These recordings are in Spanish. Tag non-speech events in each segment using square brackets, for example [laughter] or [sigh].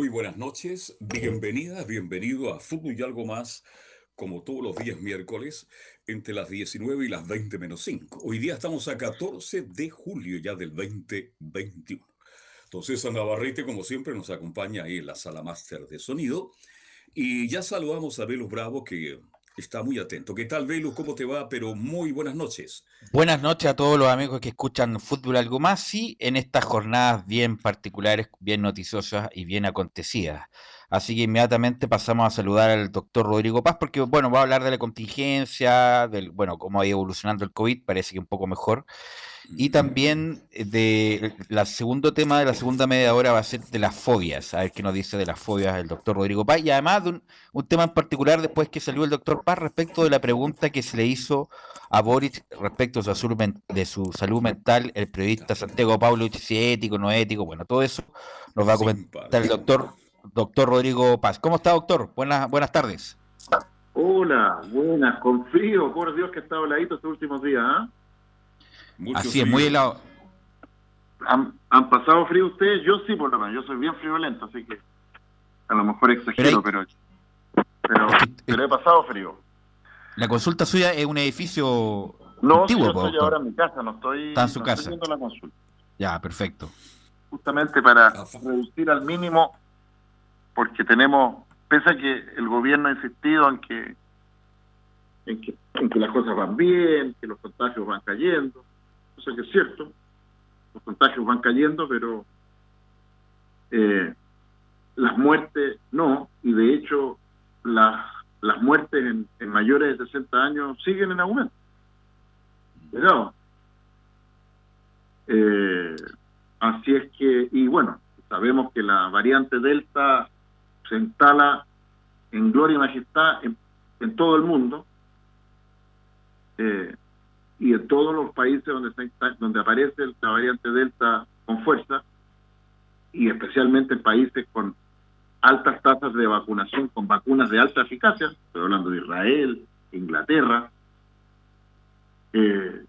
Muy buenas noches, bienvenida, bienvenido a Fútbol y algo más, como todos los días miércoles, entre las 19 y las 20 menos 5. Hoy día estamos a 14 de julio ya del 2021. Entonces, a Navarrete, como siempre, nos acompaña ahí en la sala máster de sonido. Y ya saludamos a Velus Bravo, que está muy atento. ¿Qué tal, Velus? ¿Cómo te va? Pero muy buenas noches. Buenas noches a todos los amigos que escuchan Fútbol Algo Más, sí, en estas jornadas bien particulares, bien noticiosas y bien acontecidas. Así que inmediatamente pasamos a saludar al doctor Rodrigo Paz, porque, bueno, va a hablar de la contingencia, del, bueno, cómo ha ido evolucionando el COVID, parece que un poco mejor. Y también eh, de la segundo tema de la segunda media hora va a ser de las fobias, a ver qué nos dice de las fobias el doctor Rodrigo Paz, y además de un, tema en particular después que salió el doctor Paz respecto de la pregunta que se le hizo a Boris respecto de su salud, de su salud mental, el periodista Santiago Pablo, si es ético, no ético, bueno, todo eso nos va a comentar el doctor, doctor Rodrigo Paz. ¿Cómo está, doctor? Buenas, buenas tardes. Hola, buenas, con frío, por Dios que ha estado heladito estos últimos días, ¿ah? Así es, muy helado. ¿Han, pasado frío ustedes? Yo sí, por lo menos. Yo soy bien friolento, así que a lo mejor exagero, pero, pero, pero, he pasado frío. La consulta suya es un edificio no, antiguo, yo estoy ahora en mi casa, no estoy, Está en su casa. la consulta. Ya, perfecto. Justamente para reducir al mínimo, porque tenemos, pese a que el gobierno ha insistido en que, en que, en que las cosas van bien, que los contagios van cayendo, cosa que es cierto, los contagios van cayendo, pero eh, las muertes no, y de hecho las, las muertes en, mayores de 60 años siguen en aumento. Pero, eh, así es que, y bueno, sabemos que la variante Delta se instala en gloria y majestad en, todo el mundo. Eh, y en todos los países donde, donde aparece la variante Delta con fuerza, y especialmente en países con altas tasas de vacunación, con vacunas de alta eficacia, estoy hablando de Israel, Inglaterra, eh,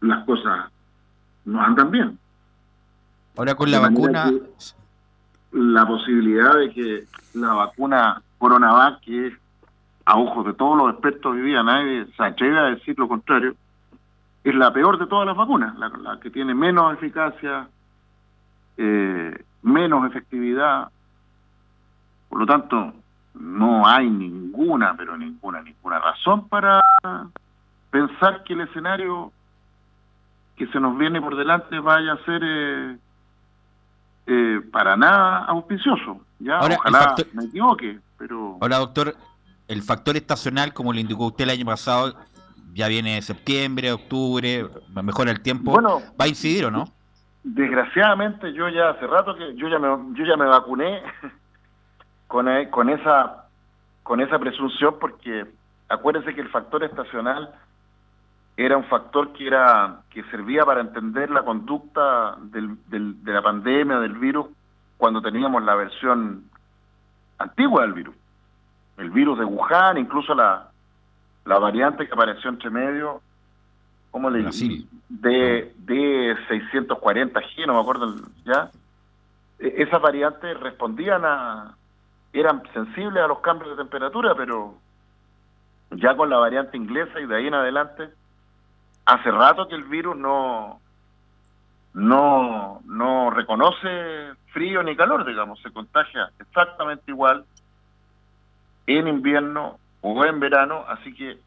las cosas no andan bien. Ahora con la vacuna... La posibilidad de que la vacuna Coronavac, que a ojos de todos los expertos hoy día nadie se atreve a decir lo contrario, es la peor de todas las vacunas, la, que tiene menos eficacia, eh, menos efectividad. Por lo tanto, no hay ninguna, pero ninguna, ninguna razón para pensar que el escenario que se nos viene por delante vaya a ser eh, eh, para nada auspicioso. Ya, ojalá me equivoque, pero... Ahora, doctor, el factor estacional, como lo indicó usted el año pasado, ya viene septiembre, octubre, mejora el tiempo, bueno, ¿va a incidir o no? Desgraciadamente yo ya hace rato que yo ya me, yo ya me vacuné [laughs] con, eh, con esa con esa presunción porque acuérdense que el factor estacional era un factor que era que servía para entender la conducta del, de la pandemia del virus cuando teníamos la versión antigua del virus el virus de Wuhan incluso la la variante que apareció entre medio, ¿cómo le digo? De, de 640G, no me acuerdo ya. E, esas variantes respondían a, eran sensibles a los cambios de temperatura, pero ya con la variante inglesa y de ahí en adelante, hace rato que el virus no, no, no reconoce frío ni calor, digamos, se contagia exactamente igual en invierno o en verano, así que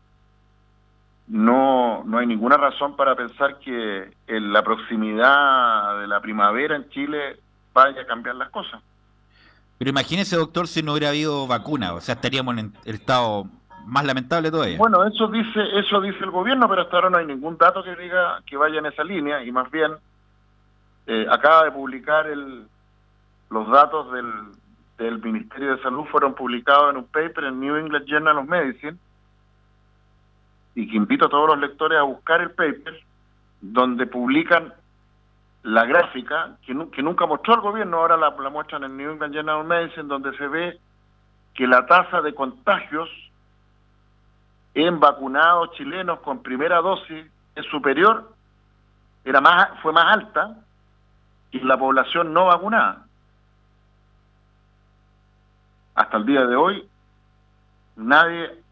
no, no hay ninguna razón para pensar que en la proximidad de la primavera en Chile vaya a cambiar las cosas. Pero imagínese, doctor, si no hubiera habido vacuna, o sea, estaríamos en el estado más lamentable todavía. Bueno, eso dice, eso dice el gobierno, pero hasta ahora no hay ningún dato que diga que vaya en esa línea y más bien eh, acaba de publicar el, los datos del, del Ministerio de Salud fueron publicados en un paper en New England Journal of Medicine y que invito a todos los lectores a buscar el paper donde publican la gráfica que, nunca mostró el gobierno, ahora la, la muestran en New England Journal of Medicine, donde se ve que la tasa de contagios en vacunados chilenos con primera dosis es superior, era más, fue más alta que la población no vacunada. Hasta el día de hoy, nadie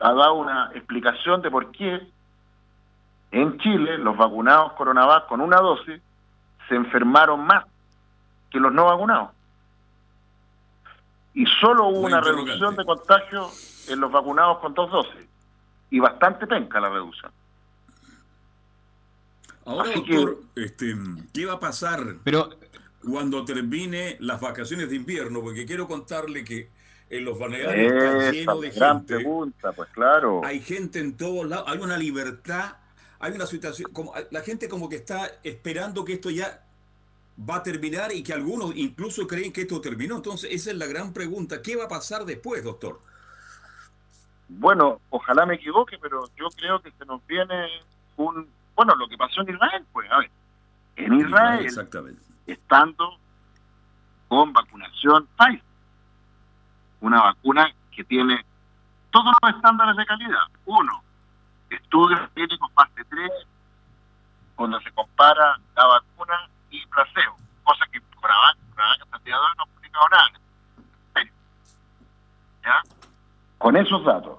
ha dado una explicación de por qué en Chile los vacunados coronavac con una dosis se enfermaron más que los no vacunados. Y solo hubo una reducción de contagio en los vacunados con dos dosis. Y bastante penca la reducción. Ahora, doctor, este, ¿qué va a pasar Pero... cuando termine las vacaciones de invierno? Porque quiero contarle que en los balnearios está lleno de gente. pregunta, pues claro. Hay gente en todos lados, hay una libertad, hay una situación, como la gente como que está esperando que esto ya va a terminar y que algunos incluso creen que esto terminó. Entonces, esa es la gran pregunta. ¿Qué va a pasar después, doctor? Bueno, ojalá me equivoque, pero yo creo que se nos viene un... Bueno, lo que pasó en Israel, pues, a ver, en Israel, Exactamente. Estando con vacunación Pfizer, una vacuna que tiene todos los estándares de calidad. Uno, estudios clínicos fase 3, cuando se compara la vacuna y placebo, cosa que de hoy no ha publicado nada. ¿Ya? Con esos datos,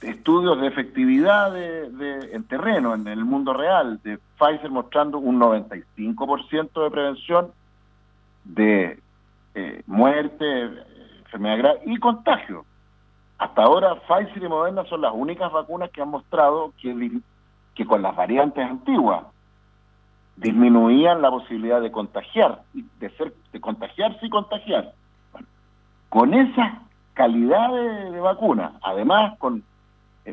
estudios de efectividad de, en terreno, en el mundo real, de Pfizer mostrando un 95% de prevención de eh, muerte, enfermedad grave y contagio. Hasta ahora Pfizer y Moderna son las únicas vacunas que han mostrado que, con las variantes antiguas disminuían la posibilidad de contagiar, de ser, de contagiarse y contagiar. con esa calidad de, vacuna, además con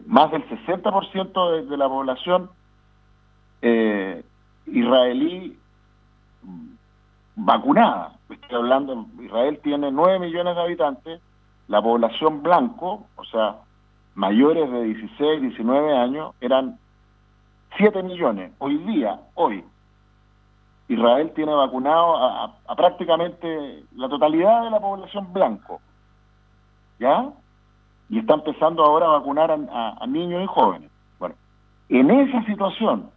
más del 60% de, de la población eh, israelí vacunada. Estoy hablando, Israel tiene 9 millones de habitantes, la población blanco, o sea, mayores de 16, 19 años, eran 7 millones. Hoy día, hoy, Israel tiene vacunado a, prácticamente la totalidad de la población blanco. ¿Ya? Y está empezando ahora a vacunar a, niños y jóvenes. Bueno, en esa situación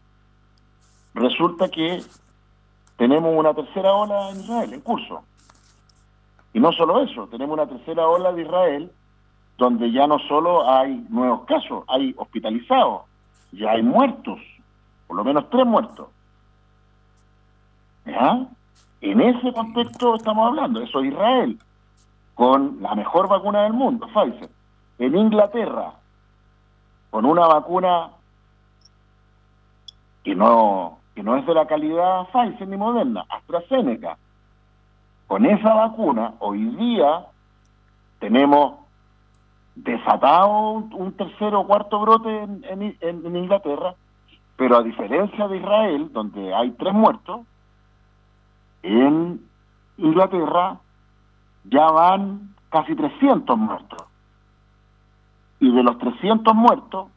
resulta que tenemos una tercera ola en Israel, en curso. Y no solo eso, tenemos una tercera ola de Israel donde ya no solo hay nuevos casos, hay hospitalizados, ya hay muertos, por lo menos tres muertos. En ese contexto estamos hablando, eso es Israel, con la mejor vacuna del mundo, Pfizer. En Inglaterra, con una vacuna que no, que no es de la calidad Pfizer ni Moderna, AstraZeneca. Con esa vacuna, hoy día tenemos desatado un, tercer o cuarto brote en Inglaterra, pero a diferencia de Israel, donde hay tres muertos, en Inglaterra ya van casi 300 muertos. Y de los 300 muertos,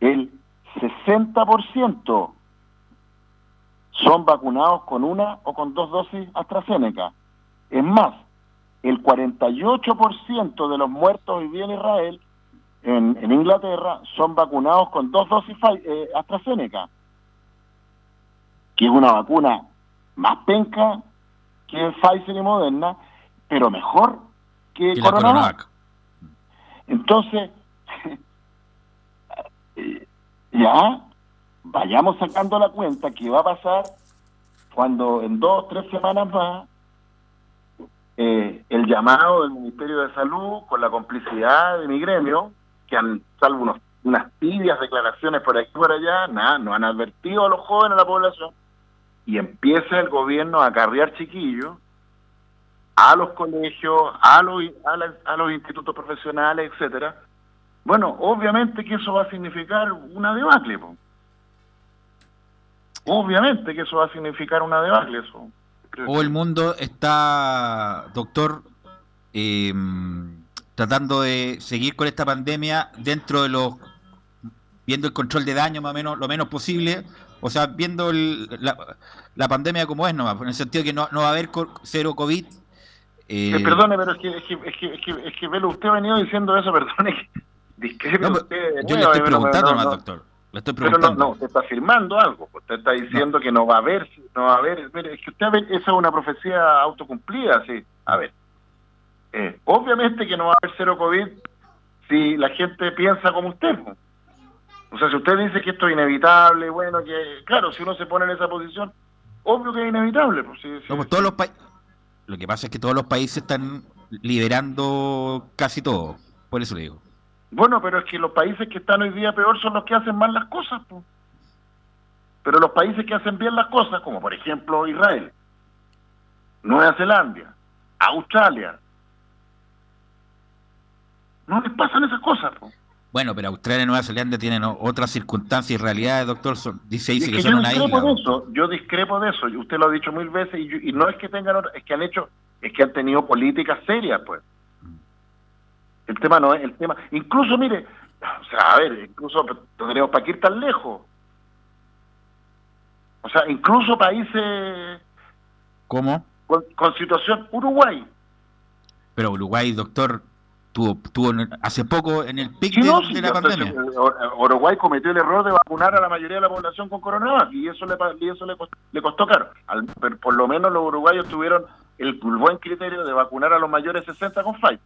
el 60% son vacunados con una o con dos dosis AstraZeneca. Es más, el 48% de los muertos hoy día en Israel, en, Inglaterra, son vacunados con dos dosis eh, AstraZeneca, que es una vacuna más penca que Pfizer y Moderna, pero mejor que Coronavac. Entonces, [laughs] ya vayamos sacando la cuenta que va a pasar cuando en dos, tres semanas más eh, el llamado del Ministerio de Salud con la complicidad de mi gremio, que han, salvo unos, unas tibias declaraciones por aquí y por allá, nada, no han advertido a los jóvenes, a la población, y empieza el gobierno a acarrear chiquillos a los colegios, a los, a, los institutos profesionales, etcétera, Bueno, obviamente que eso va a significar una debacle. Obviamente que eso va a significar una debacle. Eso. O el mundo está, doctor, em, tratando de seguir con esta pandemia dentro de los viendo el control de daño más o menos lo menos posible o sea viendo la, pandemia como es nomás en el sentido que no, no va a haber cero covid eh, perdone pero es que es que, es que, es que, es que Velo, usted ha venido diciendo eso [laughs] perdone discrepe usted yo le estoy preguntando nomás doctor le estoy preguntando. Pero no, no, usted está afirmando algo. Usted está diciendo que no va a haber, no va a haber. Mire, es que usted, esa es una profecía autocumplida, sí. A ver, eh, obviamente que no va a haber cero COVID si la gente piensa como usted. O sea, si usted dice que esto es inevitable, bueno, que claro, si uno se pone en esa posición, obvio que es inevitable. Pues, pues todos los Lo que pasa es que todos los países están liberando casi todo, por eso le digo. Bueno, pero es que los países que están hoy día peor son los que hacen mal las cosas. Pero los países que hacen bien las cosas, como por ejemplo Israel, Nueva Zelanda, Australia, no les pasan esas cosas. Bueno, pero Australia y Nueva Zelanda tienen otras circunstancias y realidades, doctor. dice, dice que, son yo una discrepo De eso, yo discrepo de eso. Usted lo ha dicho mil veces y, no es que tengan, es que han hecho, es que han tenido políticas serias, pues. Mm. El tema no es el tema. Incluso, mire, o sea, a ver, incluso tendríamos para que ir tan lejos. O sea, incluso países. ¿Cómo? con situación. Uruguay. Pero Uruguay, doctor, tuvo, tuvo hace poco en el pic de, la pandemia. Uruguay cometió el error de vacunar a la mayoría de la población con coronavirus y eso le, y eso le, costó, caro. por lo menos los uruguayos tuvieron el, buen criterio de vacunar a los mayores 60 con Pfizer.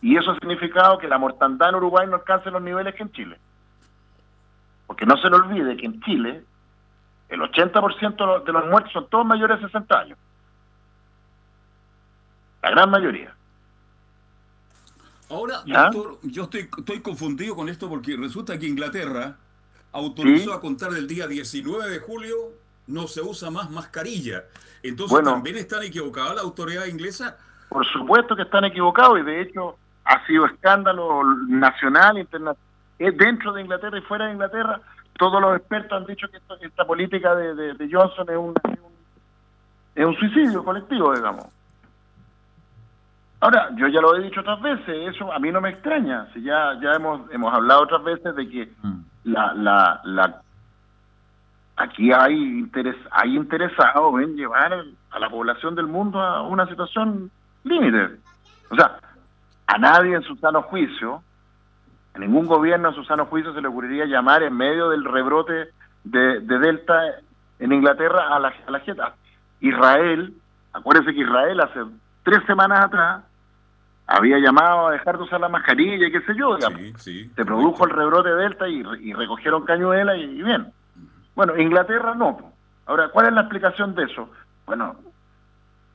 Y eso ha significado que la mortandad en Uruguay no alcance los niveles que en Chile. Porque no se le olvide que en Chile el 80% de los muertos son todos mayores de 60 años. La gran mayoría. Ahora, doctor, yo estoy, estoy confundido con esto porque resulta que Inglaterra autorizó a contar del día 19 de julio no se usa más mascarilla. Entonces, ¿también están equivocadas la autoridad inglesa? Por supuesto que están equivocados y de hecho ha sido escándalo nacional, internacional, dentro de Inglaterra y fuera de Inglaterra. Todos los expertos han dicho que esta política de, Johnson es un, es un suicidio colectivo, digamos. Ahora, yo ya lo he dicho otras veces, eso a mí no me extraña. Si ya ya hemos hemos hablado otras veces de que mm. la, la, la aquí hay interés hay interesados en llevar a la población del mundo a una situación límite. O sea, a nadie en su sano juicio, a ningún gobierno en su sano juicio se le ocurriría llamar en medio del rebrote de, Delta en Inglaterra a la, a la gente. Israel, acuérdense que Israel hace tres semanas atrás había llamado a dejar de usar la mascarilla y qué sé yo, se produjo el rebrote delta y, recogieron cañuela y, bien. Bueno, Inglaterra no. Ahora, ¿cuál es la explicación de eso? Bueno,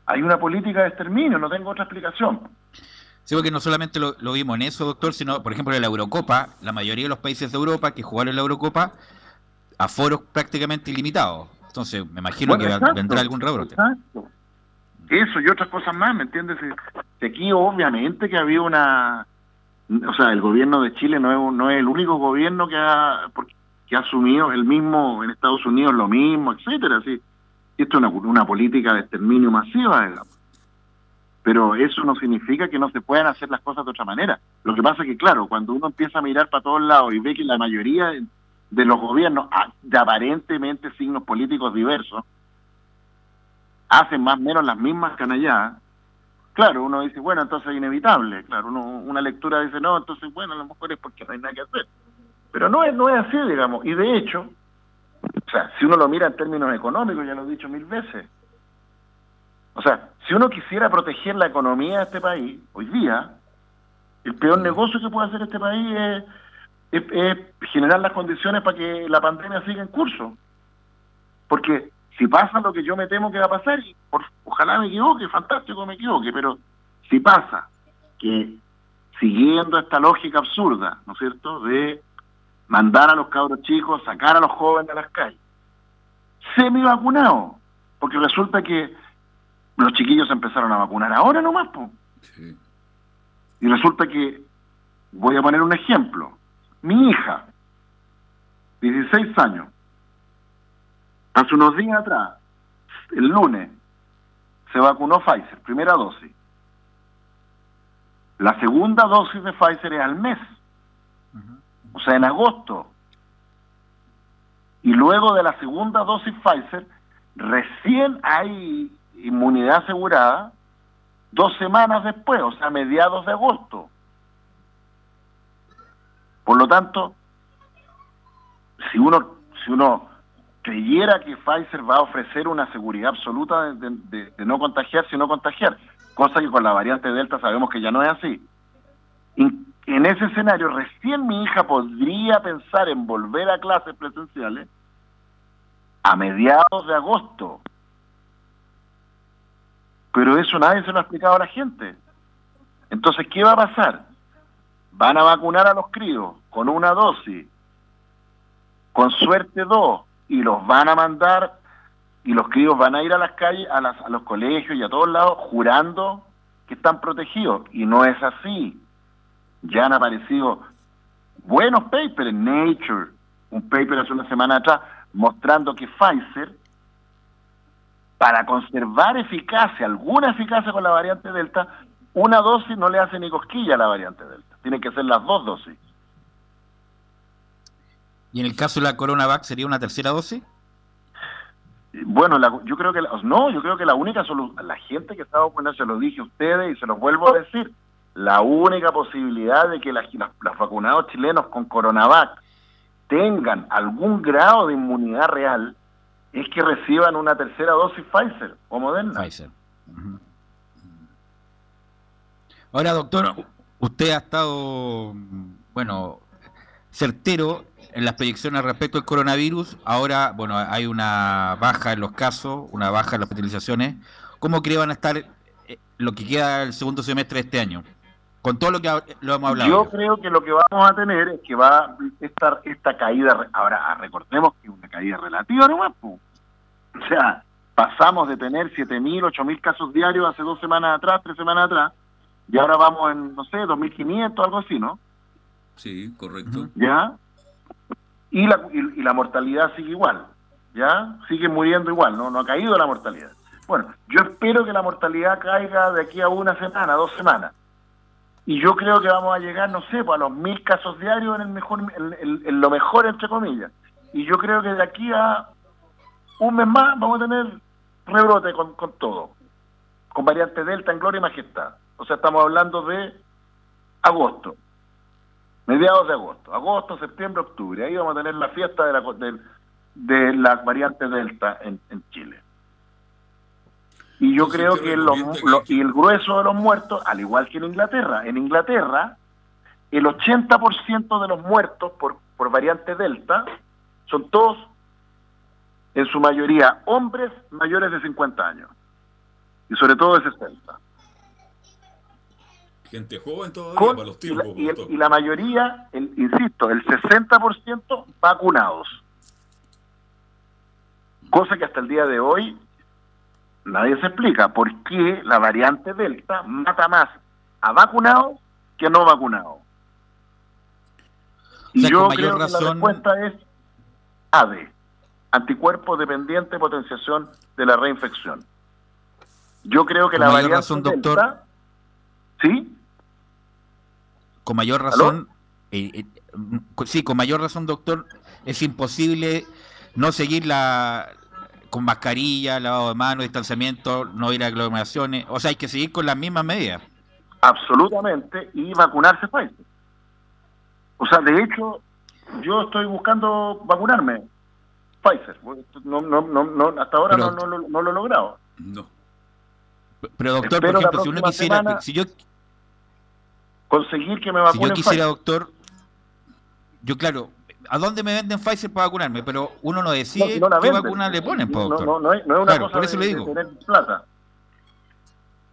hay una política de exterminio, no tengo otra explicación. Sí, porque no solamente lo, vimos en eso, doctor, sino, por ejemplo, en la Eurocopa, la mayoría de los países de Europa que jugaron en la Eurocopa, a foros prácticamente ilimitados. Entonces, me imagino que vendrá algún rebrote. Exacto. Eso y otras cosas más, ¿me entiendes? Aquí obviamente que había una... O sea, el gobierno de Chile no es, no es el único gobierno que ha, que ha asumido el mismo en Estados Unidos lo mismo, etcétera. ¿sí? Esto es una, una política de exterminio masiva, digamos. Pero eso no significa que no se puedan hacer las cosas de otra manera. Lo que pasa es que, claro, cuando uno empieza a mirar para todos lados y ve que la mayoría de los gobiernos de aparentemente signos políticos diversos hacen más o menos las mismas canalladas, claro, uno dice, bueno, entonces es inevitable, claro, uno, una lectura dice, no, entonces, bueno, a lo mejor es porque no hay nada que hacer. Pero no es, no es así, digamos, y de hecho, o sea, si uno lo mira en términos económicos, ya lo he dicho mil veces, o sea, si uno quisiera proteger la economía de este país, hoy día, el peor negocio que puede hacer este país es, es generar las condiciones para que la pandemia siga en curso. Porque si pasa lo que yo me temo que va a pasar, y ojalá me equivoque, fantástico me equivoque, pero si pasa que siguiendo esta lógica absurda, ¿no es cierto?, de mandar a los cabros chicos, sacar a los jóvenes a las calles, semi vacunado, porque resulta que los chiquillos empezaron a vacunar ahora nomás, po. Y resulta que Voy a poner un ejemplo. Mi hija, 16 años, hace unos días atrás, el lunes, se vacunó Pfizer, primera dosis. La segunda dosis de Pfizer es al mes, o sea, en agosto. Y luego de la segunda dosis Pfizer, recién hay inmunidad asegurada dos semanas después, o sea, mediados de agosto. Por lo tanto, si uno, si uno creyera que Pfizer va a ofrecer una seguridad absoluta de, no contagiarse y no contagiar, cosa que con la variante Delta sabemos que ya no es así. en ese escenario, recién mi hija podría pensar en volver a clases presenciales a mediados de agosto. Pero eso nadie se lo ha explicado a la gente. Entonces, ¿qué va a pasar? Van a vacunar a los críos con una dosis, con suerte dos, y los van a mandar, y los críos van a ir a las calles, a, a los colegios y a todos lados, jurando que están protegidos. Y no es así. Ya han aparecido buenos papers Nature, un paper hace una semana atrás, mostrando que Pfizer, para conservar eficacia, alguna eficacia con la variante Delta, una dosis no le hace ni cosquilla a la variante Delta. Tienen que ser las dos dosis. ¿Y en el caso de la CoronaVac sería una tercera dosis? Bueno, yo creo que no, yo creo que la única solución, la gente que está vacunada, se lo dije a ustedes y se los vuelvo a decir, la única posibilidad de que los vacunados chilenos con CoronaVac tengan algún grado de inmunidad real es que reciban una tercera dosis Pfizer o Moderna. Pfizer. Ahora, doctor, usted ha estado, bueno, certero en las proyecciones respecto al coronavirus. Ahora, bueno, hay una baja en los casos, una baja en las hospitalizaciones. ¿Cómo cree van a estar eh, lo que queda el segundo semestre de este año? con todo lo que lo hemos hablado. Yo creo que lo que vamos a tener es que va a estar esta caída, ahora recordemos que es una caída relativa nomás, o sea, pasamos de tener 7.000, 8.000 casos diarios hace dos semanas atrás, tres semanas atrás, y ahora vamos en, no sé, 2.500, algo así, ¿no? Sí, correcto. ¿Ya? Y la, y, la mortalidad sigue igual, ¿ya? Sigue muriendo igual, ¿no? No ha caído la mortalidad. Bueno, yo espero que la mortalidad caiga de aquí a una semana, dos semanas y yo creo que vamos a llegar, no sé, pues, a los mil casos diarios en el mejor, en, lo mejor entre comillas. Y yo creo que de aquí a un mes más vamos a tener rebrote con, con todo, con variante Delta en gloria y majestad. O sea, estamos hablando de agosto, mediados de agosto, agosto, septiembre, octubre. Ahí vamos a tener la fiesta de la, de, de la variante Delta en, en Chile. Y yo creo que y el grueso de los muertos, al igual que en Inglaterra, en Inglaterra el 80% de los muertos por, por variante Delta son todos, en su mayoría, hombres mayores de 50 años. Y sobre todo de 60. Gente joven todavía para los tiempos. Y la, y, la mayoría, el, insisto, el 60% vacunados. Cosa que hasta el día de hoy nadie se explica por qué la variante Delta mata más a vacunados que a no vacunados. Y yo creo que la respuesta es ADE, anticuerpo dependiente potenciación de la reinfección. Yo creo que la variante razón, Delta, doctor, ¿Sí? Con mayor razón, eh, eh, sí, con mayor razón, doctor, es imposible no seguir la, con mascarilla, lavado de manos, distanciamiento, no ir a aglomeraciones. O sea, hay que seguir con las mismas medidas. Absolutamente, y vacunarse Pfizer. O sea, de hecho, yo estoy buscando vacunarme Pfizer. No, no, no, hasta ahora no, no, lo he logrado. No. Pero doctor, por ejemplo, si uno quisiera, si yo conseguir que me vacunen Si yo quisiera, doctor, yo claro, ¿A dónde me venden Pfizer para vacunarme? Pero uno no decide qué vacuna le ponen, no, no, no, es, no es una cosa por eso de, le digo. tener plata.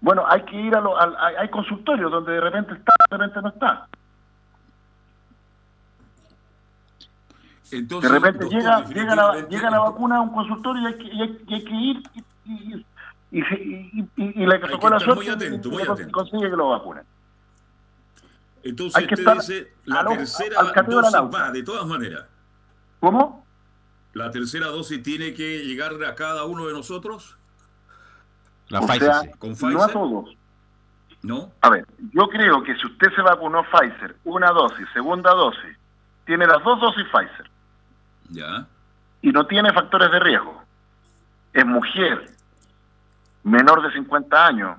Bueno, hay que ir a los... hay consultorios donde de repente está, de repente no está. Entonces, de repente llega, llega, la, llega la vacuna a un consultorio y hay que, y hay, que ir y, y, y, y, y la que tocó la suerte muy atento, muy atento. consigue que lo vacunen. Entonces usted dice, la tercera dosis va, de todas maneras. ¿Cómo? ¿La tercera dosis tiene que llegar a cada uno de nosotros? La Pfizer, ¿Con Pfizer? No a todos. ¿No? A ver, yo creo que si usted se vacunó Pfizer, una dosis, segunda dosis, tiene las dos dosis Pfizer. Ya. Y no tiene factores de riesgo. Es mujer, menor de 50 años,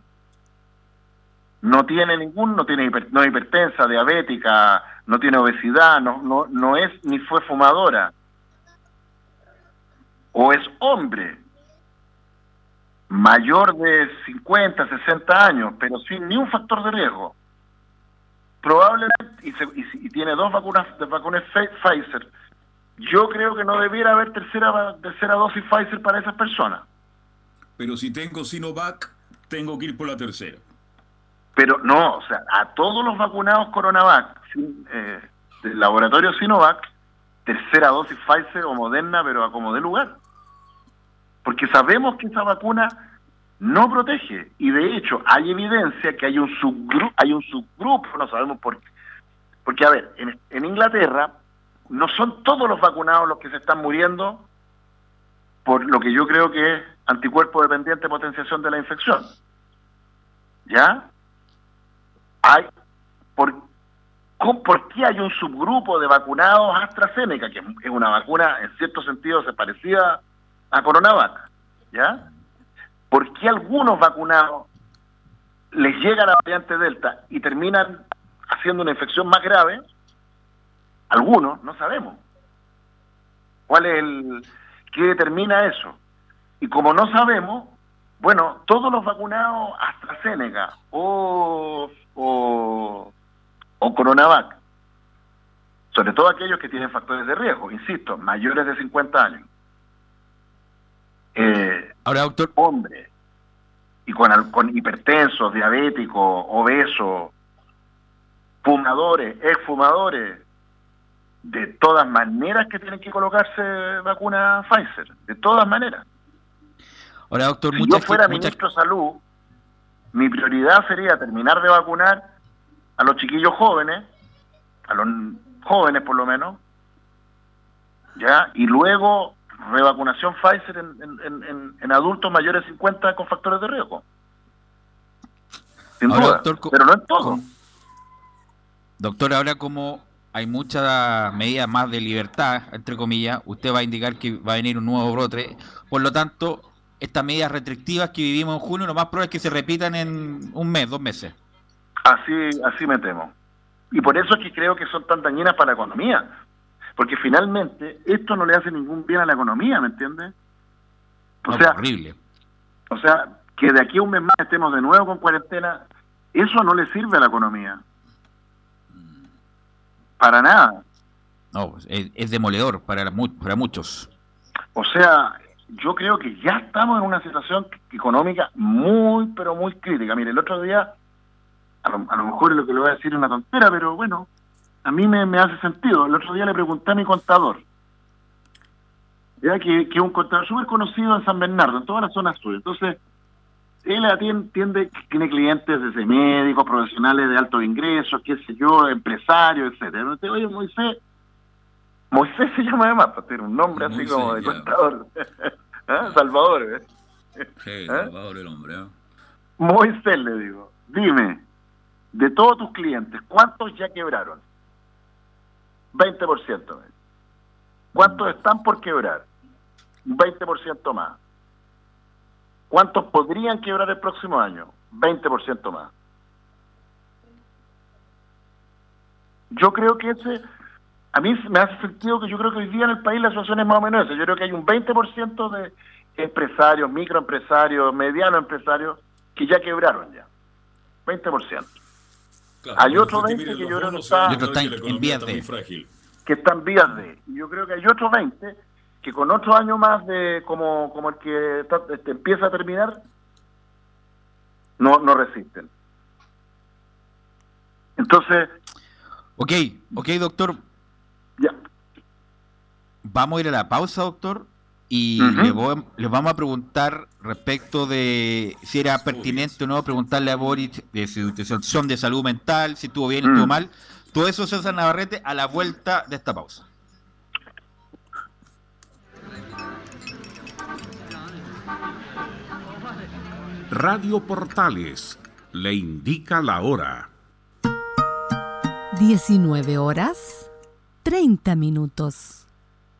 no tiene ningún, no tiene no hipertensa, diabética, no tiene obesidad, no, no, no es ni fue fumadora, o es hombre, mayor de 50, 60 años, pero sin ni un factor de riesgo, probablemente, y, tiene dos vacunas, de vacunas Pfizer, yo creo que no debiera haber tercera, tercera dosis Pfizer para esas personas. Pero si tengo Sinovac, tengo que ir por la tercera. Pero no, o sea, a todos los vacunados Coronavac, eh, del laboratorio Sinovac, tercera dosis Pfizer o Moderna, pero a como de lugar. Porque sabemos que esa vacuna no protege. Y de hecho, hay evidencia que hay un subgrupo, hay un subgrupo, no sabemos por qué. Porque, a ver, en, en Inglaterra no son todos los vacunados los que se están muriendo por lo que yo creo que es anticuerpo dependiente potenciación de la infección. ¿Ya? Hay por, ¿por qué hay un subgrupo de vacunados AstraZeneca, que es una vacuna en cierto sentido se parecida a Coronavac? ¿Ya? ¿Por qué algunos vacunados les llega la variante Delta y terminan haciendo una infección más grave? Algunos, no sabemos. ¿Cuál es el... qué determina eso? Y como no sabemos, bueno, todos los vacunados AstraZeneca o o, o Coronavac, sobre todo aquellos que tienen factores de riesgo, insisto, mayores de 50 años. Eh, Ahora, doctor. Hombre, y con, con hipertensos, diabéticos, obesos, fumadores, exfumadores, de todas maneras que tienen que colocarse vacuna Pfizer, de todas maneras. Ahora, doctor, si yo fuera ministro de Salud, mi prioridad sería terminar de vacunar a los chiquillos jóvenes, a los jóvenes por lo menos, ya y luego revacunación Pfizer en, adultos mayores de 50 con factores de riesgo. Sin duda, pero no en todo. Doctor, ahora como hay muchas medidas más de libertad, entre comillas, usted va a indicar que va a venir un nuevo brote, por lo tanto, estas medidas restrictivas que vivimos en junio, lo más probable es que se repitan en un mes, dos meses. Así, así me temo. Y por eso es que creo que son tan dañinas para la economía. Porque finalmente esto no le hace ningún bien a la economía, ¿me entiendes? O sea, horrible. O sea, que de aquí a un mes más estemos de nuevo con cuarentena, eso no le sirve a la economía. Para nada. No, pues, es, es demoledor para, para muchos. O sea, yo creo que ya estamos en una situación económica muy, pero muy crítica. Mire, el otro día, a lo, mejor lo que le voy a decir es una tontera, pero bueno, a mí me, hace sentido. El otro día le pregunté a mi contador, ya que, es un contador súper conocido en San Bernardo, en toda la zona sur. Entonces, él atiende, tiene clientes desde médicos, profesionales de alto ingreso, qué sé yo, empresarios, etcétera. Oye, Moisés, Moisés se llama además, para tener un nombre así como de contador. ¿Ah? [laughs] Salvador, ¿eh? Sí, ¿Eh? Salvador el hombre. ¿eh? Moisés le digo, dime, de todos tus clientes, ¿cuántos ya quebraron? 20%. ¿Cuántos están por quebrar? Un 20% más. ¿Cuántos podrían quebrar el próximo año? 20% más. Yo creo que ese a mí me hace sentido que yo creo que hoy día en el país la situación es más o menos esa. Yo creo que hay un 20% de empresarios, microempresarios, medianos empresarios que ya quebraron ya. 20%. hay otro 20 que yo creo que está, en vías de que están vías de. Y yo creo que hay otro 20 que con otro año más de como como el que este, empieza a terminar no no resisten. Entonces, Ok, ok, doctor. Vamos a ir a la pausa, doctor. y le, les vamos a preguntar respecto de si era pertinente o no preguntarle a Boris de su situación de salud mental, si estuvo bien o estuvo mm. mal. Todo eso, César Navarrete, a la vuelta de esta pausa. Radio Portales le indica la hora. 19 horas 30 minutos.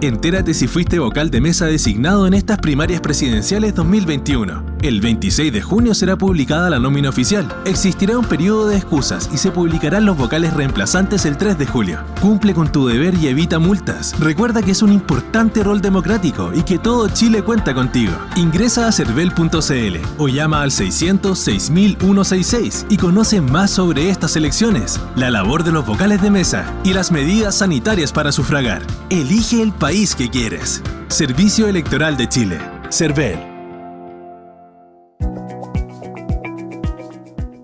Entérate si fuiste vocal de mesa designado en estas primarias presidenciales 2021. El 26 de junio será publicada la nómina oficial. Existirá un periodo de excusas y se publicarán los vocales reemplazantes el 3 de julio. Cumple con tu deber y evita multas. Recuerda que es un importante rol democrático y que todo Chile cuenta contigo. Ingresa a cervel.cl o llama al 600 6166 y conoce más sobre estas elecciones, la labor de los vocales de mesa y las medidas sanitarias para sufragar. Elige el país que quieres. Servicio Electoral de Chile. CERVEL.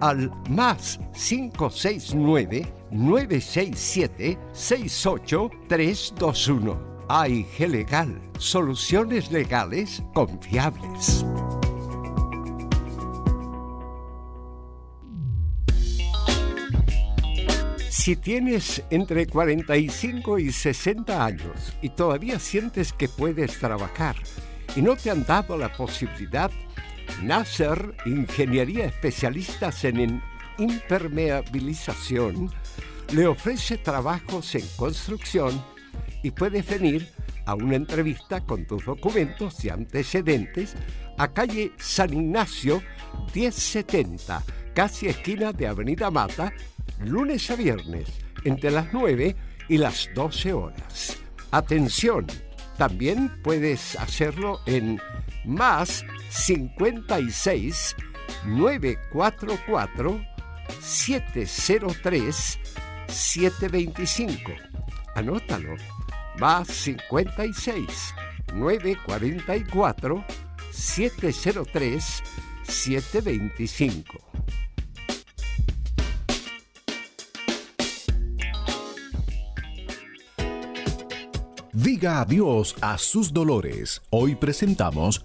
al más 569 967 68321. AIG Legal, soluciones legales confiables. Si tienes entre 45 y 60 años y todavía sientes que puedes trabajar y no te han dado la posibilidad Nasser, Ingeniería Especialistas en Impermeabilización, le ofrece trabajos en construcción y puedes venir a una entrevista con tus documentos y antecedentes a calle San Ignacio 1070, casi esquina de Avenida Mata, lunes a viernes, entre las 9 y las 12 horas. Atención, también puedes hacerlo en más 56 944 703 725. Anótalo. Más 56 944 703 725. Diga adiós a sus dolores. Hoy presentamos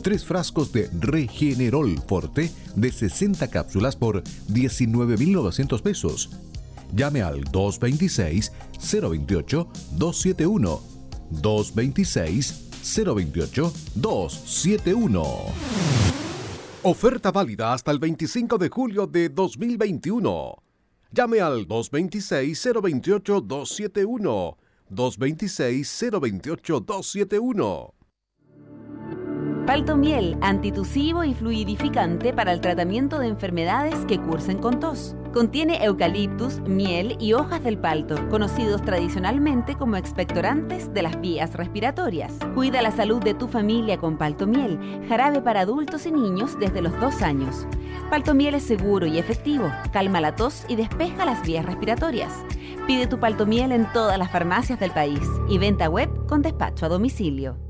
tres frascos de Regenerol Forte de 60 cápsulas por 19.900 pesos. Llame al 226-028-271. 226-028-271. Oferta válida hasta el 25 de julio de 2021. Llame al 226-028-271. 226-028-271. Palto miel, antitusivo y fluidificante para el tratamiento de enfermedades que cursen con tos. Contiene eucaliptus, miel y hojas del palto, conocidos tradicionalmente como expectorantes de las vías respiratorias. Cuida la salud de tu familia con Palto miel, jarabe para adultos y niños desde los dos años. Palto miel es seguro y efectivo, calma la tos y despeja las vías respiratorias. Pide tu Palto miel en todas las farmacias del país y venta web con despacho a domicilio.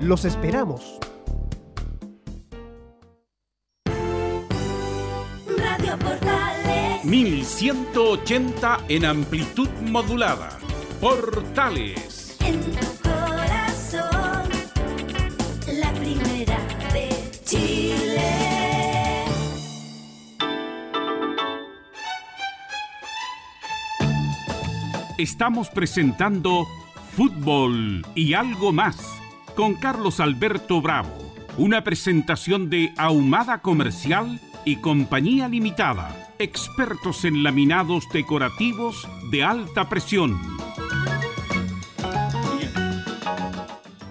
Los esperamos. Radio Portales 1180 en amplitud modulada. Portales. En tu corazón, la primera de Chile. Estamos presentando Fútbol y algo más con Carlos Alberto Bravo. Una presentación de Ahumada Comercial y Compañía Limitada. Expertos en laminados decorativos de alta presión.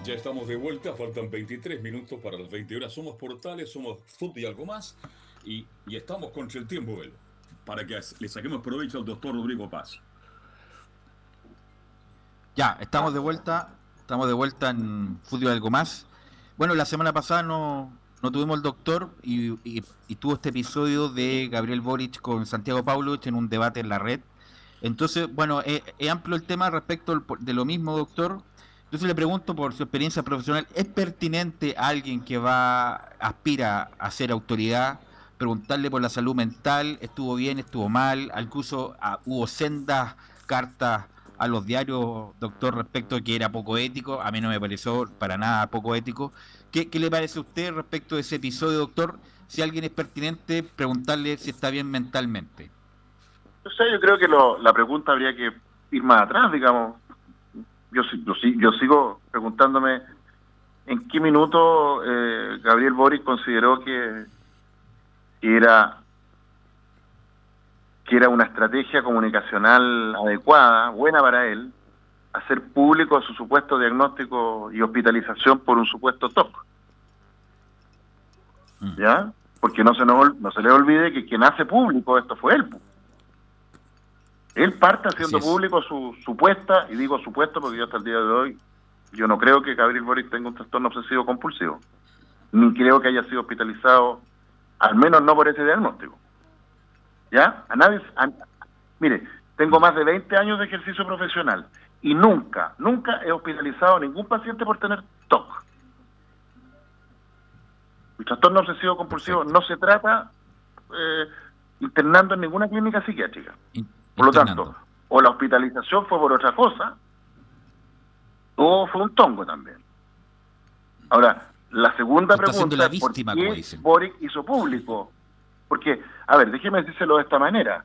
Ya estamos de vuelta, faltan 23 minutos para las 20 horas. Somos portales, somos fútbol y algo más. Y, y estamos contra el tiempo, para que le saquemos provecho al doctor Rodrigo Paz. Ya, estamos de vuelta. Estamos de vuelta en Fútbol Algo Más. Bueno, la semana pasada no, no tuvimos el doctor y, tuvo este episodio de Gabriel Boric con Santiago Paulovich en un debate en la red. Entonces, bueno, es, amplio el tema respecto de lo mismo, doctor. Entonces le pregunto por su experiencia profesional, ¿es pertinente a alguien que va, aspira a ser autoridad, preguntarle por la salud mental, estuvo bien, estuvo mal, incluso ah, hubo sendas cartas a los diarios, doctor, respecto a que era poco ético. A mí no me pareció para nada poco ético. ¿Qué, le parece a usted respecto de ese episodio, doctor? Si alguien es pertinente, preguntarle si está bien mentalmente. O sea, yo creo que la pregunta habría que ir más atrás, digamos. Yo, yo, yo sigo preguntándome en qué minuto eh, Gabriel Boris consideró que era que era una estrategia comunicacional adecuada, buena para él, hacer público su supuesto diagnóstico y hospitalización por un supuesto TOC. Mm. ¿Ya? Porque no se, nos, no se le olvide que quien hace público esto fue él. Él parte haciendo público su supuesta, y digo supuesto porque yo hasta el día de hoy, yo no creo que Gabriel Boric tenga un trastorno obsesivo compulsivo, ni creo que haya sido hospitalizado, al menos no por ese diagnóstico. ¿Ya? A nadie. mire, tengo más de 20 años de ejercicio profesional y nunca, nunca he hospitalizado a ningún paciente por tener TOC. El trastorno obsesivo compulsivo no se trata eh, internando en ninguna clínica psiquiátrica. Por lo tanto, o la hospitalización fue por otra cosa, o fue un tongo también. Ahora, la segunda pregunta, la ¿por qué Boric hizo público porque, a ver, déjeme decírselo de esta manera.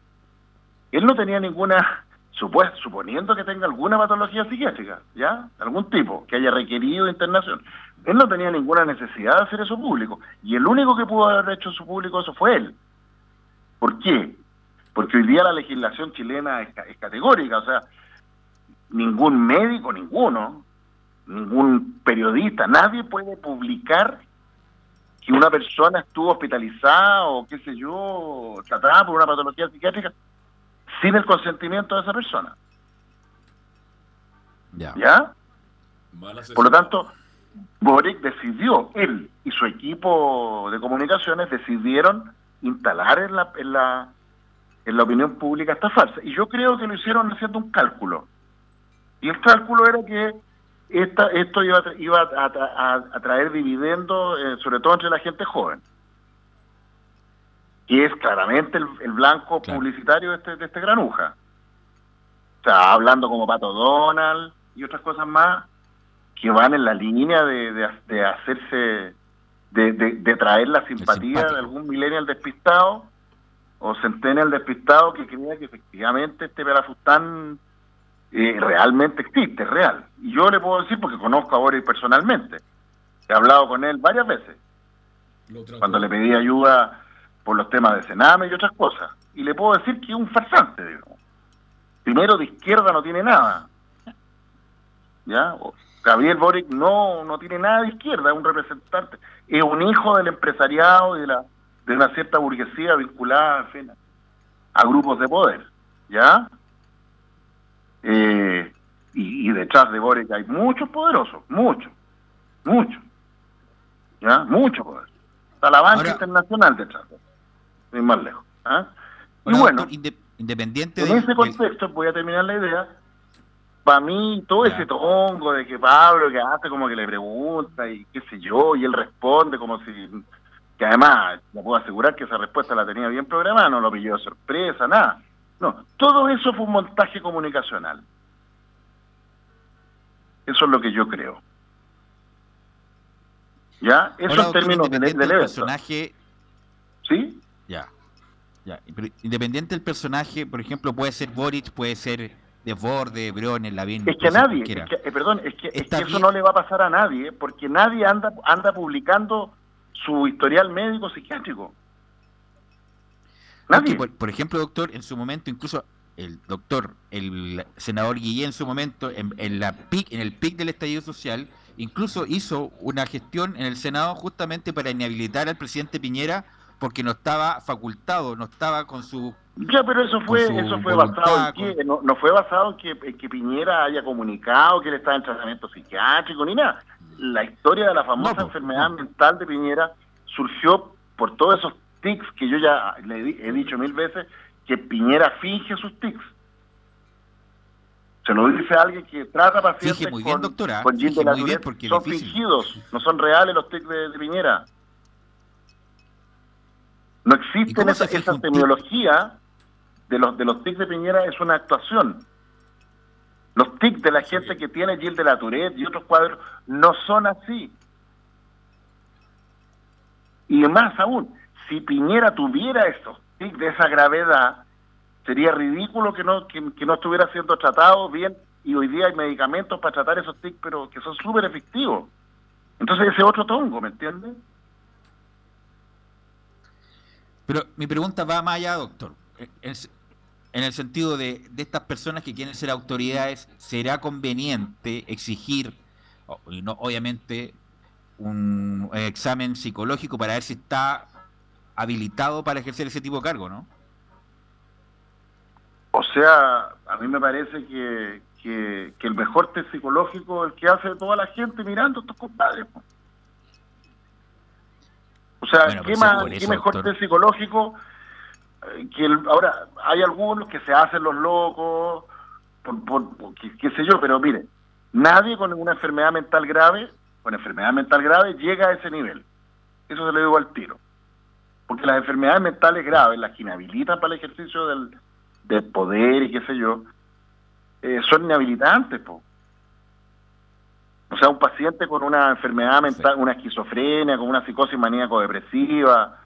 Él no tenía ninguna, supuesto, suponiendo que tenga alguna patología psiquiátrica, ¿ya? Algún tipo que haya requerido internación. Él no tenía ninguna necesidad de hacer eso público. Y el único que pudo haber hecho su público eso fue él. ¿Por qué? Porque hoy día la legislación chilena es, es categórica, o sea, ningún médico, ninguno, ningún periodista, nadie puede publicar que una persona estuvo hospitalizada o qué sé yo, tratada por una patología psiquiátrica sin el consentimiento de esa persona. ¿Ya? Por lo tanto, Boric decidió, él y su equipo de comunicaciones decidieron instalar en la, en la, en la opinión pública esta farsa. Y yo creo que lo hicieron haciendo un cálculo. Y el cálculo era que esta, esto iba, iba a, traer dividendos, eh, sobre todo entre la gente joven, que es claramente el, blanco publicitario de este, de este granuja. O sea, hablando como Pato Donald y otras cosas más que van en la línea de, de, hacerse, de, de, traer la simpatía de algún millennial despistado o Centene el despistado que crea que efectivamente este Pelafustán eh, realmente existe, es real. Y yo le puedo decir porque conozco a Boris personalmente. He hablado con él varias veces. Cuando le pedí ayuda por los temas de Sename y otras cosas. Y le puedo decir que es un farsante, digo. Primero, de izquierda no tiene nada. ¿Ya? Gabriel Boric no, no tiene nada de izquierda, es un representante. Es un hijo del empresariado y de, la, de una cierta burguesía vinculada en fin, a grupos de poder. ¿Ya? Eh, y, y detrás de Boric hay muchos poderosos, muchos, muchos. ¿Ya? Mucho poder. Está la banca Ahora- internacional detrás de. Sin más lejos. ¿ah? Y bueno, doctor, inde- independiente en del- ese contexto, voy a terminar la idea, para mí todo ese tongo de que Pablo que hace como que le pregunta y qué sé yo, y él responde como si, que además le puedo asegurar que esa respuesta la tenía bien programada, no lo pilló de sorpresa, nada. No, todo eso fue un montaje comunicacional. Eso es lo que yo creo. ¿Ya? Eso Ahora, en términos de, del personaje, ¿Sí? ya, ya. Pero independiente del personaje, por ejemplo, puede ser Boric, puede ser Desborde, Briones, Lavín. Es que a nadie, es que, eh, perdón, es que, es que eso no le va a pasar a nadie, porque nadie anda anda publicando su historial médico psiquiátrico. Nadie. por, por ejemplo, doctor, en su momento, incluso el doctor, el senador Guillén en su momento, en, en la pic, en el pic del estallido social, incluso hizo una gestión en el Senado justamente para inhabilitar al presidente Piñera porque no estaba facultado, no estaba con su... Ya, pero eso fue eso fue voluntad, basado en que no, no fue basado en que, en que Piñera haya comunicado que él estaba en tratamiento psiquiátrico ni nada. La historia de la famosa No, enfermedad mental de Piñera surgió por todos esos tics que yo ya le he dicho mil veces que Piñera finge sus tics. Se lo dice alguien que trata pacientes Finge muy bien, con, doctora, con finge de la muy bien porque Son fingidos, no son reales los tics de, de Piñera. No existen cómo esa, esa semiología de los de los tics de Piñera es una actuación. Los tics de la gente que tiene Gilles de la Tourette y otros cuadros no son así. Y más aún, si Piñera tuviera estos tics de esa gravedad, sería ridículo que no que, no estuviera siendo tratado bien y hoy día hay medicamentos para tratar esos tics, pero que son súper efectivos. Entonces ese otro tongo, ¿me entiendes? Pero mi pregunta va más allá, doctor. Es- en el sentido de, de estas personas que quieren ser autoridades, ¿será conveniente exigir, no, obviamente, un examen psicológico para ver si está habilitado para ejercer ese tipo de cargo, ¿no? O sea, a mí me parece que, que, que el mejor test psicológico es el que hace toda la gente mirando a estos compadres. po. O sea, Bueno, ¿qué, pero más, qué eso, mejor doctor. test psicológico eh, que el, ahora hay algunos que se hacen los locos, por, por, por- qué, sé yo, pero mire, nadie con una enfermedad mental grave, con enfermedad mental grave, llega a ese nivel. Eso se lo digo al tiro. Porque las enfermedades mentales graves, las que inhabilitan para el ejercicio del, del poder y qué sé yo, eh, son inhabilitantes, po. O sea, un paciente con una enfermedad mental, una esquizofrenia, con una psicosis maníaco-depresiva,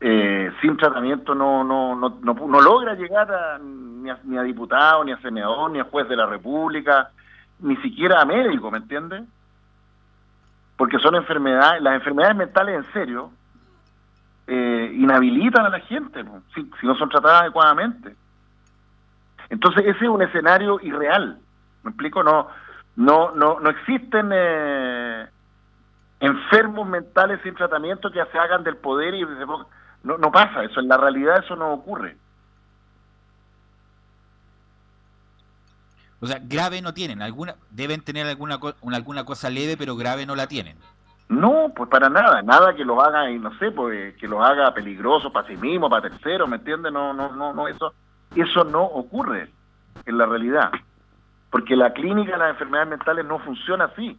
eh, sin tratamiento no, no, no, no, no logra llegar a, ni, a, ni a diputado, ni a senador, ni a juez de la República, ni siquiera a médico, ¿me entiendes? Porque son enfermedades, las enfermedades mentales en serio eh, inhabilitan a la gente si, no son tratadas adecuadamente. Entonces ese es un escenario irreal, ¿me explico? No, no, no, no existen eh, enfermos mentales sin tratamiento que se hagan del poder y no, no pasa eso, en la realidad eso no ocurre. O sea, grave no tienen, alguna deben tener alguna, alguna cosa leve, pero grave no la tienen. No, pues para nada, nada que los haga, y no sé, pues que los haga peligrosos para sí mismos, para terceros, ¿me entiendes? No, no, no, no, eso, eso no ocurre en la realidad, porque la clínica de las enfermedades mentales no funciona así.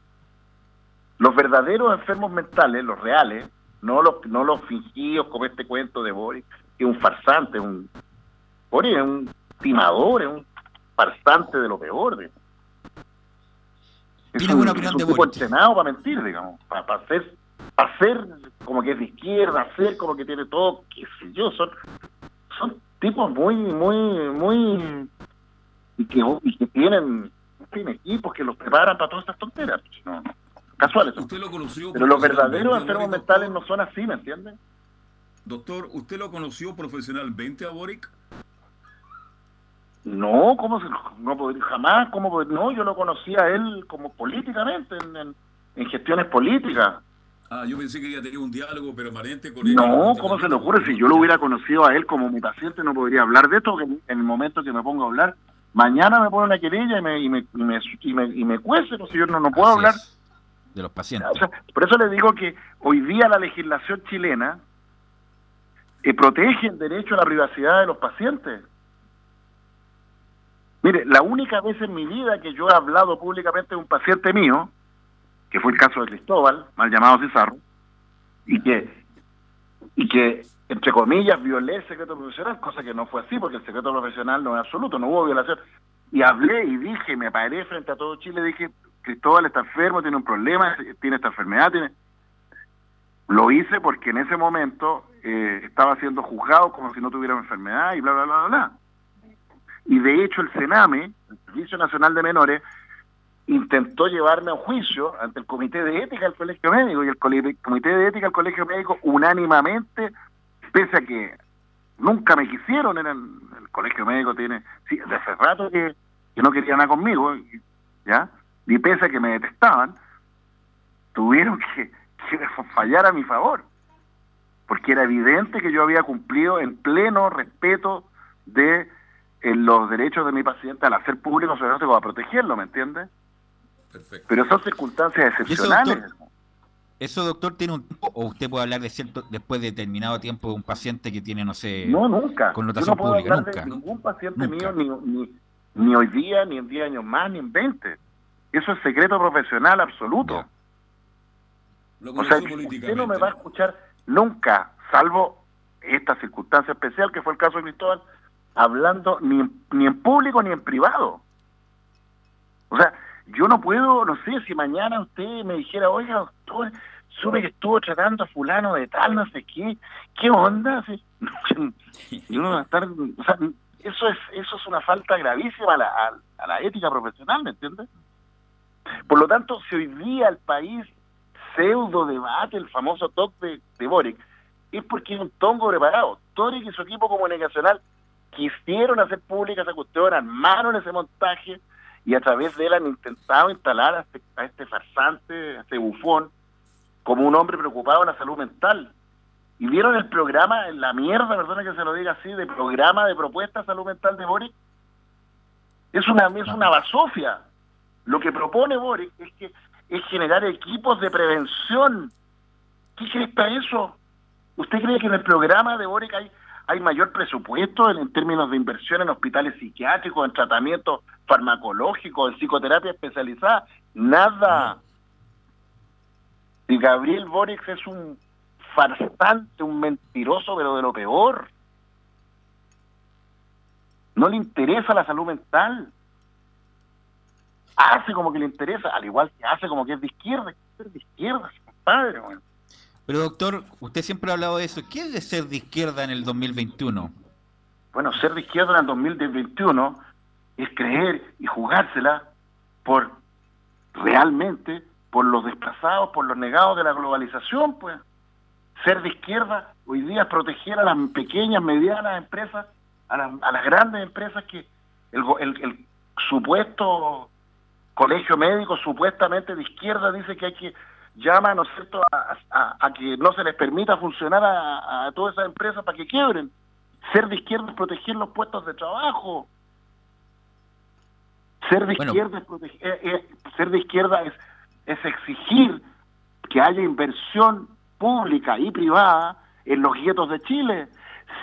Los verdaderos enfermos mentales, los reales, no los, no los fingidos como este cuento de Boris, que es un farsante, un Boris es un timador, es un farsante de lo peor. Es ¿Tiene un, alguna es opinión un de tipo Boric? entrenado para mentir, digamos, para, para hacer, hacer como que es de izquierda, hacer como que tiene todo, qué sé yo, son son tipos muy, muy, muy y que, y que tienen en fin, equipos que los preparan para todas estas tonteras. No, no, casuales. Usted lo conoció Pero los verdaderos enfermos mentales no son así, ¿me entiendes? Doctor, ¿usted lo conoció profesionalmente a Boric? No, ¿cómo se, no podría, jamás, ¿cómo No, yo lo conocí a él como políticamente, en, en- en gestiones políticas. Ah, yo pensé que ya tenía un diálogo permanente con él. No, ¿cómo se le ocurre? Si yo lo hubiera conocido a él como mi paciente, no podría hablar de esto, que en el momento que me pongo a hablar, mañana me pone una querella y me, y me, y me, y me, y me cuece, pues, si yo no, no puedo Así hablar. es, de los pacientes. O sea, por eso le digo que hoy día la legislación chilena eh, protege el derecho a la privacidad de los pacientes. Mire, la única vez en mi vida que yo he hablado públicamente de un paciente mío, que fue el caso de Cristóbal, mal llamado Cizarro, y que, y que entre comillas, violé el secreto profesional, cosa que no fue así, porque el secreto profesional no es absoluto, no hubo violación. Y hablé y dije, me paré frente a todo Chile, dije, Cristóbal está enfermo, tiene un problema, tiene esta enfermedad, tiene... Lo hice porque en ese momento eh, estaba siendo juzgado como si no tuviera enfermedad y bla, bla, bla, bla, bla. Y de hecho el CENAME, el Servicio Nacional de Menores, intentó llevarme a un juicio ante el Comité de Ética del Colegio Médico y el Comité de Ética del Colegio Médico unánimamente, pese a que nunca me quisieron, eran, el Colegio Médico tiene, sí, de hace rato que, que no querían nada conmigo, ¿ya? Y pese a que me detestaban, tuvieron que, que [laughs] fallar a mi favor, porque era evidente que yo había cumplido en pleno respeto de eh, los derechos de mi paciente al hacer público su diagnóstico, a protegerlo, ¿me entiendes? Perfecto. Pero son circunstancias ¿Y eso, excepcionales. doctor? ¿Eso, doctor, tiene un tiempo o usted puede hablar de cierto después de determinado tiempo de un paciente que tiene, no sé, No, nunca. Yo connotación no puedo pública? hablar Nunca. de ningún paciente Nunca. mío, ni, ni, ni hoy día, ni en 10 años más, ni en 20. Eso es secreto profesional absoluto. Lo O sea, usted no me va a escuchar nunca, salvo esta circunstancia especial que fue el caso de Cristóbal, hablando ni en, ni en público ni en privado. O sea, yo no puedo, no sé, si mañana usted me dijera, oiga, doctor, supe que estuvo tratando a fulano de tal, no sé qué, ¿qué onda? Sí. Yo no voy a estar, o sea, eso es, eso es una falta gravísima a la, a- a la ética profesional, ¿me entiendes? Por lo tanto, si hoy día el país pseudo debate, el famoso talk de, de Boric, es porque hay un tongo preparado. Boric y su equipo comunicacional quisieron hacer pública esa cuestión, armaron ese montaje y a través de él han intentado instalar a este, a este farsante, a este bufón, como un hombre preocupado en la salud mental. Y vieron el programa, la mierda, perdona que se lo diga así, de programa de propuesta salud mental de Boric. Es una, es una basofia. Lo que propone Boric es que es generar equipos de prevención. ¿Qué crees para eso? ¿Usted cree que en el programa de Boric hay, hay mayor presupuesto en, términos de inversión en hospitales psiquiátricos, en tratamiento farmacológico, en psicoterapia especializada? Nada. Y Gabriel Boric es un farsante, un mentiroso, pero de lo peor. No le interesa la salud mental. Hace como que le interesa, al igual que hace como que es de izquierda. Es de izquierda, compadre. bueno. Pero, doctor, usted siempre ha hablado de eso. ¿Qué es de ser de izquierda en el 2021? Bueno, ser de izquierda en el 2021 es creer y jugársela por realmente por los desplazados, por los negados de la globalización, pues. Ser de izquierda hoy día es proteger a las pequeñas, medianas empresas, a las, a las grandes empresas que el, el- el supuesto colegio médico supuestamente de izquierda dice que hay que llama, ¿no es cierto?, a, a- a que no se les permita funcionar a, a todas esas empresas para que quiebren. Ser de izquierda es proteger los puestos de trabajo. Ser de Bueno. izquierda es protege- eh, eh, ser de izquierda es, es exigir que haya inversión pública y privada en los guetos de Chile.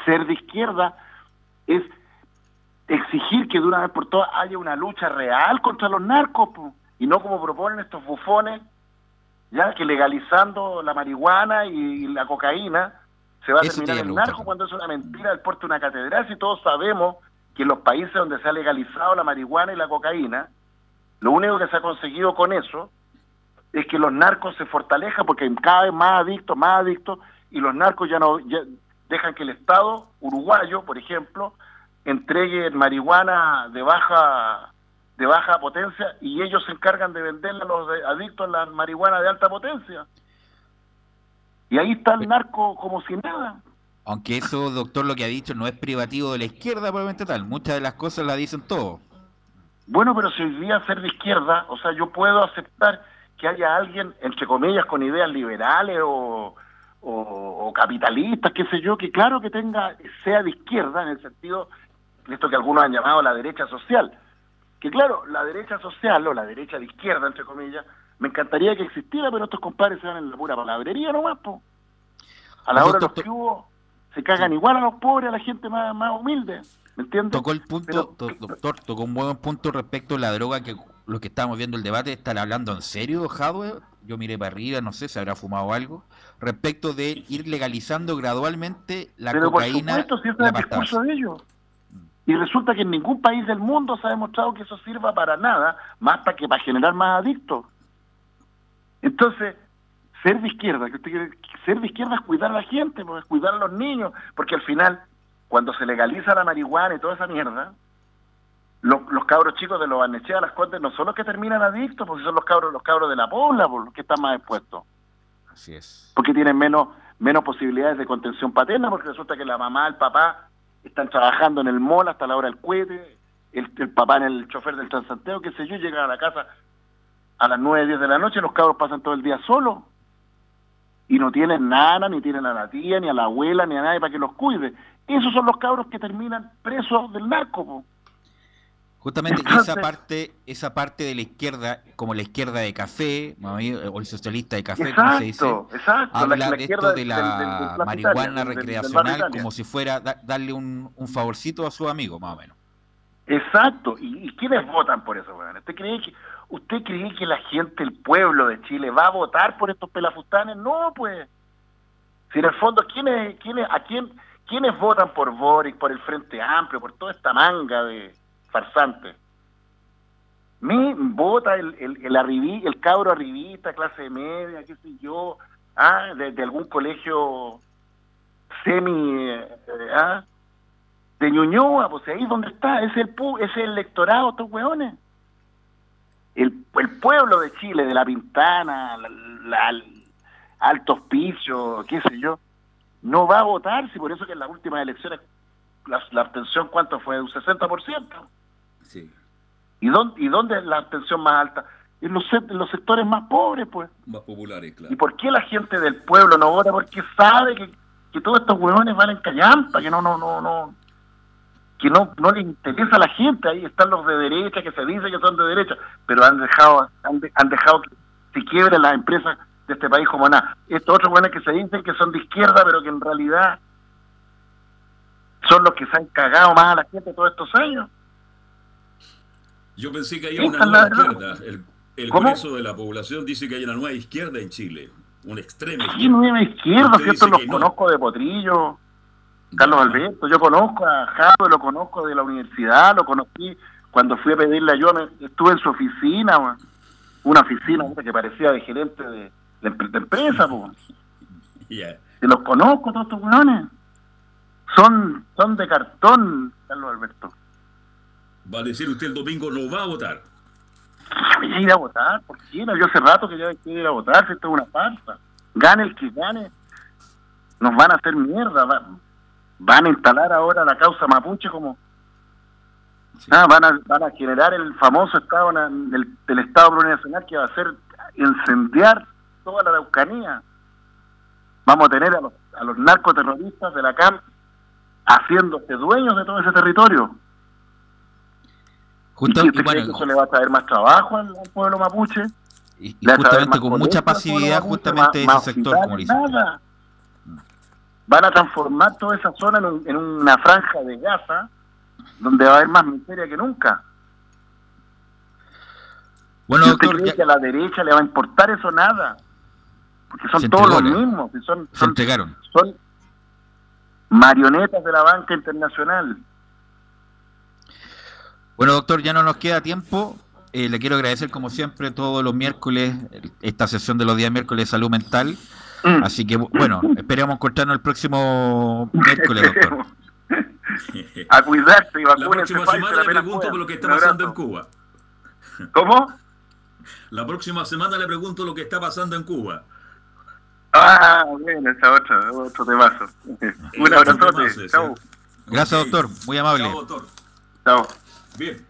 Ser de izquierda es exigir que de una vez por todas haya una lucha real contra los narcos po, y no como proponen estos bufones ya que legalizando la marihuana y la cocaína se va a Eso te terminar el narco cuando es una mentira del porte de una catedral si todos sabemos que en los países donde se ha legalizado la marihuana y la cocaína lo único que se ha conseguido con eso es que los narcos se fortalezcan porque hay cada vez más adictos, más adictos y los narcos ya no ya, dejan que el Estado uruguayo, por ejemplo, entregue marihuana de baja de baja potencia y ellos se encargan de venderla a los de- adictos a la marihuana de alta potencia. Y ahí está el narco como si nada. Aunque eso, doctor, lo que ha dicho no es privativo de la izquierda, probablemente tal. Muchas de las cosas las dicen todos. Bueno, pero si hoy día ser de izquierda, o sea, yo puedo aceptar que haya alguien, entre comillas, con ideas liberales o, o, o capitalistas, qué sé yo, que claro que tenga, sea de izquierda en el sentido de esto que algunos han llamado la derecha social. Que claro, la derecha social o la derecha de izquierda, entre comillas, me encantaría que existiera, pero estos compadres se van en la pura palabrería nomás, po. A la hora de los que hubo, se cagan igual a los pobres, a la gente más, más humilde. ¿Me entiendes? Tocó el punto, to- doctor, tocó un buen punto respecto a la droga que los que estábamos viendo el debate, ¿están hablando en serio, Jadwe? Yo miré para arriba, no sé, se habrá fumado algo. Respecto de ir legalizando gradualmente la Pero por cocaína supuesto, si ese y es la el discurso pastilla. de ellos. Y resulta que en ningún país del mundo se ha demostrado que eso sirva para nada, más para que para generar más adictos. Entonces, ser de izquierda, que usted quiere- ser de izquierda es cuidar a la gente, pues, es cuidar a los niños, porque al final, cuando se legaliza la marihuana y toda esa mierda, los, los cabros chicos de los Barnechea, las Condes, no son los que terminan adictos, porque son los cabros, los cabros de la pobla, por los que están más expuestos Así es. porque tienen menos menos posibilidades de contención paterna, porque resulta que la mamá, el papá están trabajando en el mall hasta la hora del cohete, el, papá en el chofer del Transantiago, qué sé yo, llegan a la casa a las 9, 10 de la noche, los cabros pasan todo el día solos y no tienen nada, ni tienen a la tía, ni a la abuela, ni a nadie para que los cuide. Esos son los cabros que terminan presos del narco. Justamente esa parte, esa parte de la izquierda, como la izquierda de café, o el socialista de café, como se dice, Exacto, exacto, la- habla la de esto de del- del- del- la marihuana recreacional como si fuera da- darle un, un favorcito a su amigo, más o menos. Exacto. ¿Y, y quiénes votan por eso, weón? ¿Usted cree que usted cree que la gente, el pueblo de Chile va a votar por estos pelafustanes? No, pues. Si en el fondo, ¿quiénes, quiénes, a quién, quiénes votan por Boric, por el Frente Amplio, por toda esta manga de farsantes? Mi vota el, el, el, arribi- el cabro arribista, clase media, qué sé yo, ah, de, algún colegio semi, eh, ah, de Ñuñoa, pues ahí donde está, es el es el electorado, estos hueones. El, el pueblo de Chile, de La Pintana, la, la- qué sé yo, no va a votar, si por eso que en las últimas elecciones la, la abstención, ¿cuánto fue? Un 60%. Sí, ¿Y dónde, ¿Y dónde es la abstención más alta? En los, sec- en los sectores más pobres, pues. más populares, claro. ¿Y por qué la gente del pueblo no vota? Porque sabe que, que todos estos huevones valen callampa, que no, no, no, no, que no, no les interesa a la gente. Ahí están los de derecha que se dice que son de derecha, pero han dejado, han, de- han dejado que se quiebren las empresas de este país como nada. Estos otros huevones que se dicen que son de izquierda, pero que en realidad son los que se han cagado más a la gente todos estos años. Yo pensé que hay una nueva izquierda. El, grueso de la población dice que hay una nueva izquierda en Chile. Una extrema Sí, izquierda. nueva izquierda, si estos los no. conozco de Potrillo, Carlos Alberto, yo conozco a Jado, lo conozco de la universidad, lo conocí cuando fui a pedirle ayuda, me- estuve en su oficina, una oficina que parecía de gerente de, de empre- de empresa, pues. [laughs] Y los conozco todos estos weones. Son, son de cartón, Carlos Alberto. Va a decir usted el domingo no va a votar. Voy a ir a votar, ¿por qué no? Yo hace rato que ya quiero ir a votar, si esto es una farsa. Gane el que gane, nos van a hacer mierda. va- van a instalar ahora la causa mapuche como... Ah, van, a, van a generar el famoso Estado del, del Estado plurinacional que va a hacer incendiar toda la Araucanía. Vamos a tener a los, a los narcoterroristas de la CAM haciéndose dueños de todo ese territorio. Justo- ¿Y y usted cree bueno, que eso le va a traer más trabajo al, al pueblo mapuche? y justamente con mucha pasividad justamente más- ese más sector, como dice. nada. Van a transformar toda esa zona en, un- en una franja de Gaza donde va a haber más miseria que nunca. Bueno, ¿Y usted doctor, cree ya- que a la derecha le va a importar eso nada? Porque son todos los mismos, son, se entregaron. son marionetas de la banca internacional. Bueno, doctor, ya no nos queda tiempo. Eh, le quiero agradecer, como siempre, todos los miércoles, esta sesión de los días miércoles de salud mental. Mm. Así que, bueno, esperemos encontrarnos el próximo miércoles, doctor. [laughs] A cuidarse y La vacúnense. próxima semana le pregunto por lo que está pasando en Cuba. [laughs] ¿Cómo? La próxima semana le pregunto lo que está pasando en Cuba. Ah, bueno, esa otra, otro temazo. [laughs] Un otro temazo abrazote. Chao. Gracias, doctor. Muy amable. Chao, doctor. Chao. Bien.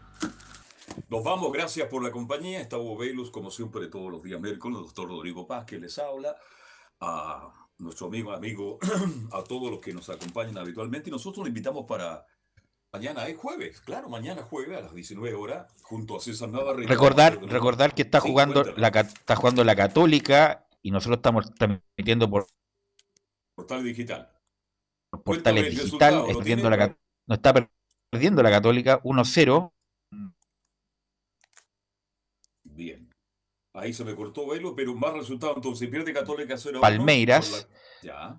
Nos vamos, gracias por la compañía. Está Hugo Velus, como siempre, todos los días miércoles. Doctor Rodrigo Paz, que les habla. A nuestro amigo, amigo, [clears throat] a todos los que nos acompañan habitualmente. Y nosotros lo invitamos para mañana, es jueves. Claro, mañana jueves a las 19 horas, junto a César Navarrete. Recordar, recordar que está Sí, jugando cuéntame. la, está jugando la Católica y nosotros estamos transmitiendo por Portal digital. por portales el digital, resultado, ¿lo perdiendo tiene? la, no está perdiendo la Católica 1-0. Bien. Ahí se me cortó Velo, pero más resultado entonces. Pierde Católica 0 Palmeiras. Ya.